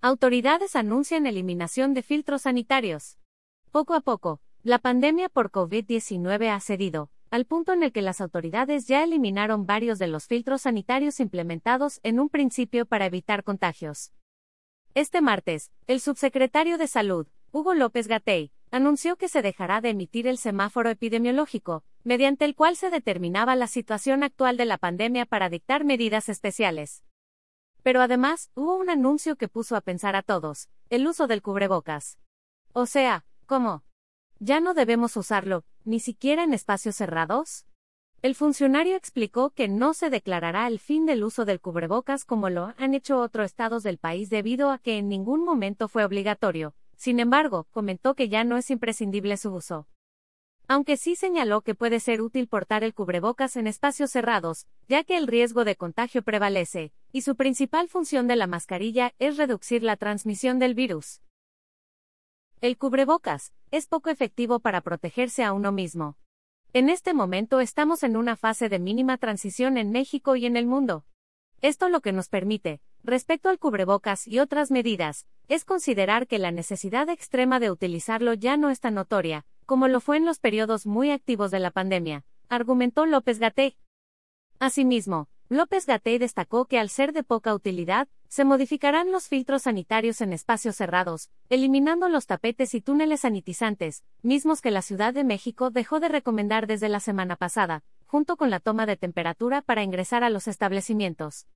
Autoridades anuncian eliminación de filtros sanitarios. Poco a poco, la pandemia por COVID-19 ha cedido, al punto en el que las autoridades ya eliminaron varios de los filtros sanitarios implementados en un principio para evitar contagios. Este martes, el subsecretario de Salud, Hugo López Gatey, anunció que se dejará de emitir el semáforo epidemiológico, mediante el cual se determinaba la situación actual de la pandemia para dictar medidas especiales. Pero además, hubo un anuncio que puso a pensar a todos, el uso del cubrebocas. O sea, ¿cómo? ¿Ya no debemos usarlo, ni siquiera en espacios cerrados? El funcionario explicó que no se declarará el fin del uso del cubrebocas como lo han hecho otros estados del país debido a que en ningún momento fue obligatorio. Sin embargo, comentó que ya no es imprescindible su uso. Aunque sí señaló que puede ser útil portar el cubrebocas en espacios cerrados, ya que el riesgo de contagio prevalece, y su principal función de la mascarilla es reducir la transmisión del virus. El cubrebocas es poco efectivo para protegerse a uno mismo. En este momento estamos en una fase de mínima transición en México y en el mundo. Esto lo que nos permite, respecto al cubrebocas y otras medidas, es considerar que la necesidad extrema de utilizarlo ya no es tan notoria, como lo fue en los periodos muy activos de la pandemia, argumentó López Gatey. Asimismo, López Gatey destacó que al ser de poca utilidad, se modificarán los filtros sanitarios en espacios cerrados, eliminando los tapetes y túneles sanitizantes, mismos que la Ciudad de México dejó de recomendar desde la semana pasada, junto con la toma de temperatura para ingresar a los establecimientos.